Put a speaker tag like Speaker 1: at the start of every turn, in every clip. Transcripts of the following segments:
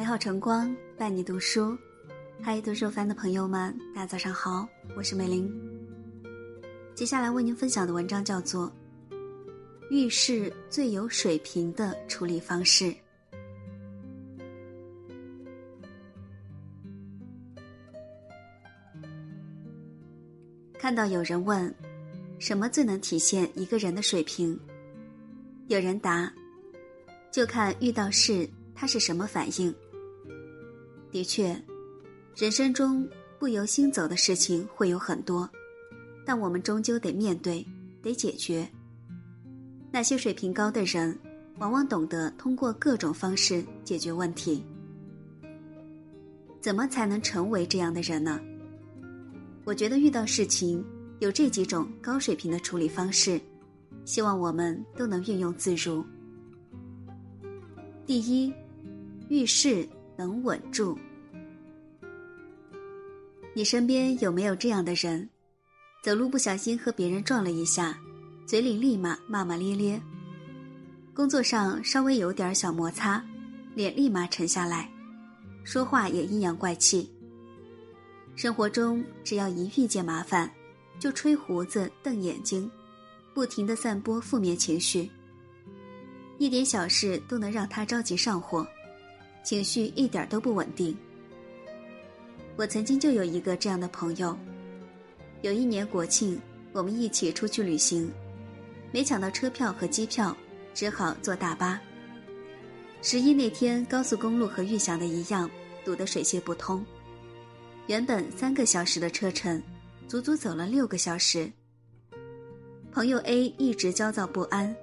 Speaker 1: 美好晨光伴你读书，嗨，读书番的朋友们，大家早上好，我是美玲。接下来为您分享的文章叫做《遇事最有水平的处理方式》。看到有人问，什么最能体现一个人的水平？有人答，就看遇到事。他是什么反应？的确，人生中不由心走的事情会有很多，但我们终究得面对，得解决。那些水平高的人，往往懂得通过各种方式解决问题。怎么才能成为这样的人呢？我觉得遇到事情有这几种高水平的处理方式，希望我们都能运用自如。第一。遇事能稳住。你身边有没有这样的人？走路不小心和别人撞了一下，嘴里立马骂骂咧咧；工作上稍微有点小摩擦，脸立马沉下来，说话也阴阳怪气。生活中只要一遇见麻烦，就吹胡子瞪眼睛，不停的散播负面情绪，一点小事都能让他着急上火。情绪一点都不稳定。我曾经就有一个这样的朋友，有一年国庆，我们一起出去旅行，没抢到车票和机票，只好坐大巴。十一那天，高速公路和预想的一样，堵得水泄不通。原本三个小时的车程，足足走了六个小时。朋友 A 一直焦躁不安，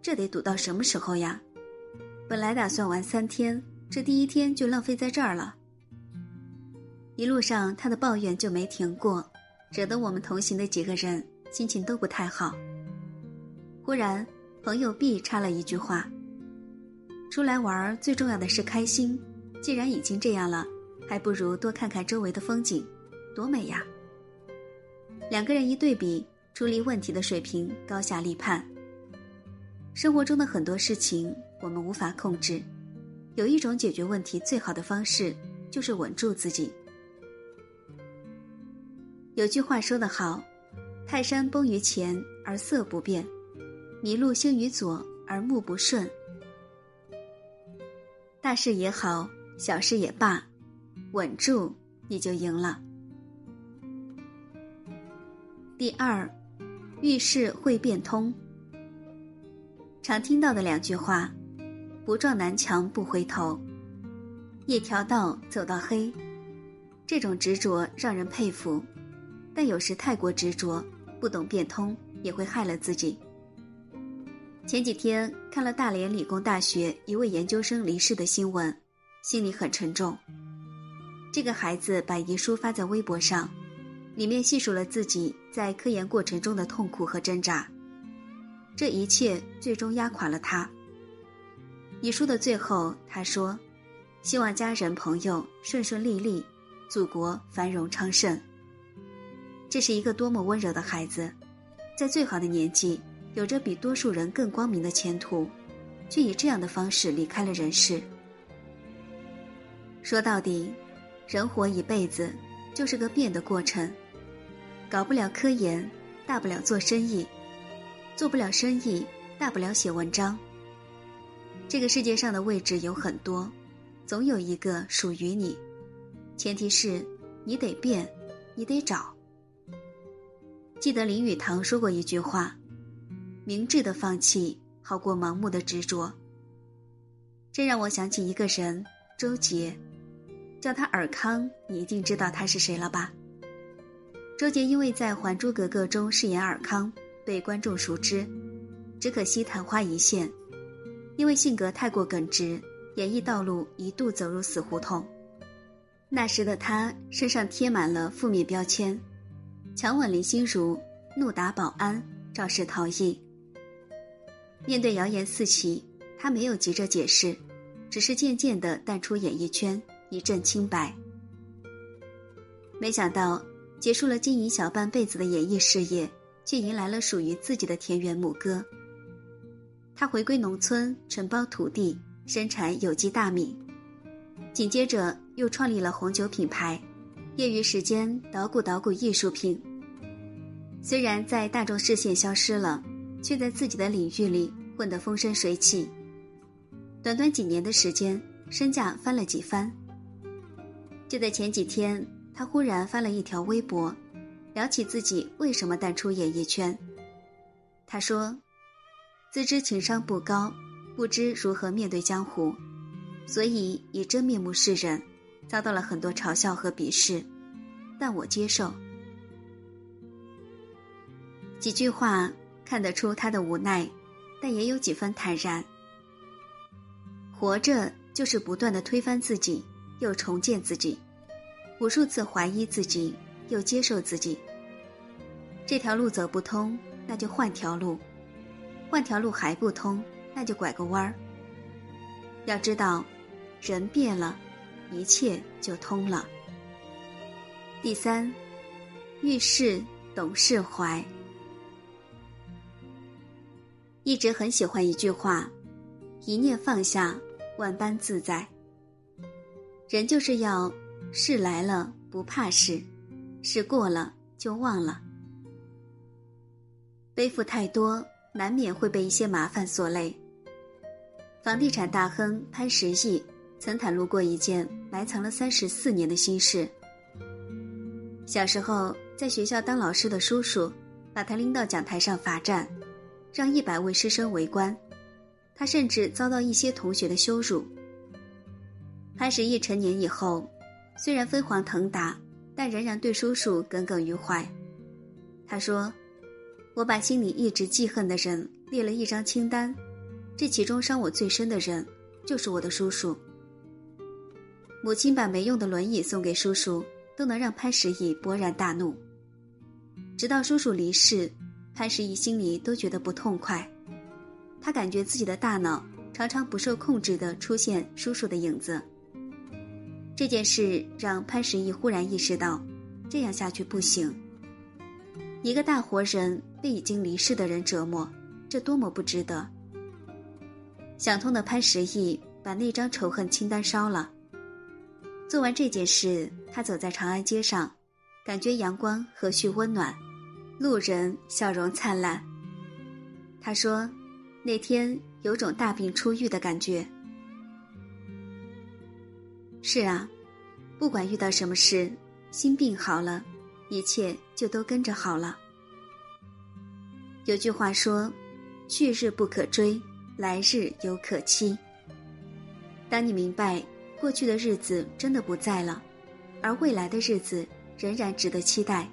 Speaker 1: 这得堵到什么时候呀？本来打算玩三天，这第一天就浪费在这儿了。一路上他的抱怨就没停过，惹得我们同行的几个人心情都不太好。忽然，朋友 B 插了一句话：“出来玩最重要的是开心，既然已经这样了，还不如多看看周围的风景，多美呀！”两个人一对比，处理问题的水平高下立判。生活中的很多事情。我们无法控制，有一种解决问题最好的方式，就是稳住自己。有句话说得好：“泰山崩于前而色不变，麋鹿兴于左而目不顺。”大事也好，小事也罢，稳住你就赢了。第二，遇事会变通。常听到的两句话。不撞南墙不回头，一条道走到黑，这种执着让人佩服，但有时太过执着，不懂变通也会害了自己。前几天看了大连理工大学一位研究生离世的新闻，心里很沉重。这个孩子把遗书发在微博上，里面细数了自己在科研过程中的痛苦和挣扎，这一切最终压垮了他。遗书的最后，他说：“希望家人朋友顺顺利利，祖国繁荣昌盛。”这是一个多么温柔的孩子，在最好的年纪，有着比多数人更光明的前途，却以这样的方式离开了人世。说到底，人活一辈子就是个变的过程，搞不了科研，大不了做生意；做不了生意，大不了写文章。这个世界上的位置有很多，总有一个属于你，前提是你得变，你得找。记得林语堂说过一句话：“明智的放弃好过盲目的执着。”这让我想起一个人，周杰，叫他尔康，你一定知道他是谁了吧？周杰因为在《还珠格格》中饰演尔康，被观众熟知，只可惜昙花一现。因为性格太过耿直，演艺道路一度走入死胡同。那时的他身上贴满了负面标签，强吻林心如，怒打保安，肇事逃逸。面对谣言四起，他没有急着解释，只是渐渐的淡出演艺圈，一阵清白。没想到，结束了经营小半辈子的演艺事业，却迎来了属于自己的田园牧歌。他回归农村，承包土地，生产有机大米，紧接着又创立了红酒品牌，业余时间捣鼓捣鼓艺术品。虽然在大众视线消失了，却在自己的领域里混得风生水起。短短几年的时间，身价翻了几番。就在前几天，他忽然发了一条微博，聊起自己为什么淡出演艺圈。他说：“自知情商不高，不知如何面对江湖，所以以真面目示人，遭到了很多嘲笑和鄙视，但我接受。”几句话看得出他的无奈，但也有几分坦然。活着就是不断的推翻自己，又重建自己，无数次怀疑自己，又接受自己。这条路走不通，那就换条路；换条路还不通，那就拐个弯儿。要知道，人变了，一切就通了。第三，遇事懂释怀。一直很喜欢一句话：“一念放下，万般自在。”人就是要事来了不怕事，事过了就忘了。背负太多，难免会被一些麻烦所累。房地产大亨潘石屹曾袒露过一件埋藏了三十四年的心事：小时候在学校当老师的叔叔，把他拎到讲台上罚站。让一百位师生围观，他甚至遭到一些同学的羞辱。潘石屹成年以后，虽然飞黄腾达，但仍然对叔叔耿耿于怀。他说：“我把心里一直记恨的人列了一张清单，这其中伤我最深的人就是我的叔叔。”母亲把没用的轮椅送给叔叔，都能让潘石屹勃然大怒。直到叔叔离世。潘石屹心里都觉得不痛快，他感觉自己的大脑常常不受控制的出现叔叔的影子。这件事让潘石屹忽然意识到，这样下去不行。一个大活人被已经离世的人折磨，这多么不值得！想通的潘石屹把那张仇恨清单烧了。做完这件事，他走在长安街上，感觉阳光和煦温暖。路人笑容灿烂。他说：“那天有种大病初愈的感觉。”是啊，不管遇到什么事，心病好了，一切就都跟着好了。有句话说：“去日不可追，来日犹可期。”当你明白过去的日子真的不在了，而未来的日子仍然值得期待。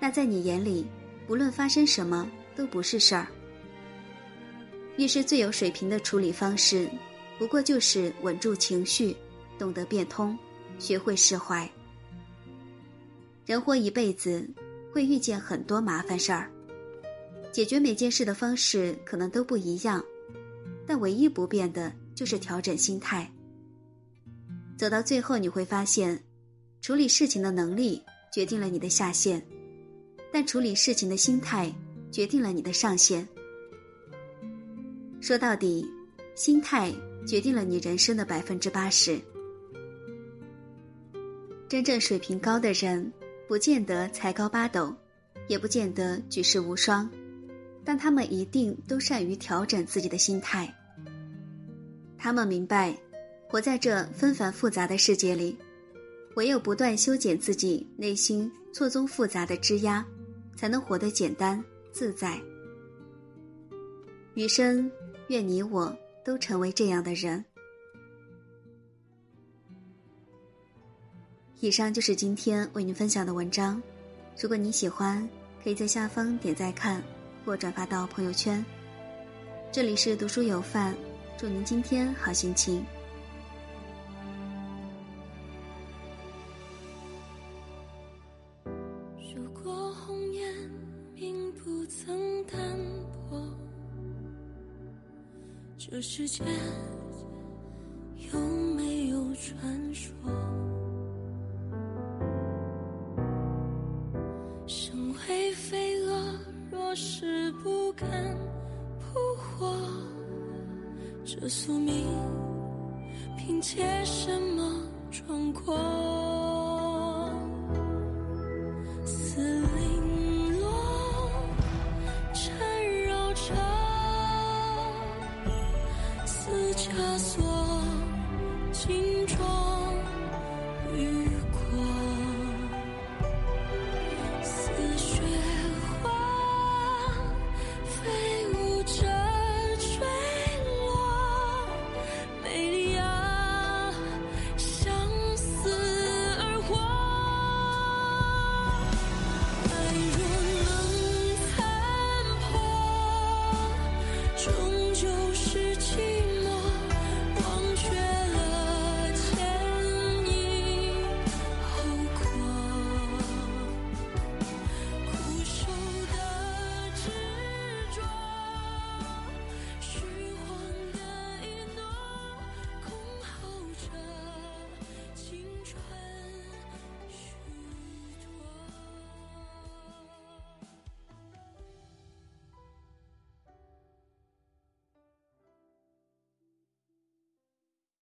Speaker 1: 那在你眼里，不论发生什么都不是事儿。遇事最有水平的处理方式，不过就是稳住情绪，懂得变通，学会释怀。人活一辈子，会遇见很多麻烦事儿，解决每件事的方式可能都不一样，但唯一不变的就是调整心态。走到最后，你会发现，处理事情的能力决定了你的下限。但处理事情的心态，决定了你的上限。说到底，心态决定了你人生的百分之八十。真正水平高的人，不见得才高八斗，也不见得举世无双，但他们一定都善于调整自己的心态。他们明白，活在这纷繁复杂的世界里，唯有不断修剪自己内心错综复杂的枝桠。才能活得简单自在。余生，愿你我都成为这样的人。以上就是今天为您分享的文章。如果你喜欢，可以在下方点赞看或转发到朋友圈。这里是读书有范，祝您今天好心情。
Speaker 2: 如果红颜并不曾淡薄这世界生为飞蛾，若是不敢扑火，这宿命凭借什么壮阔？似零落，缠绕着。似枷锁，紧装于。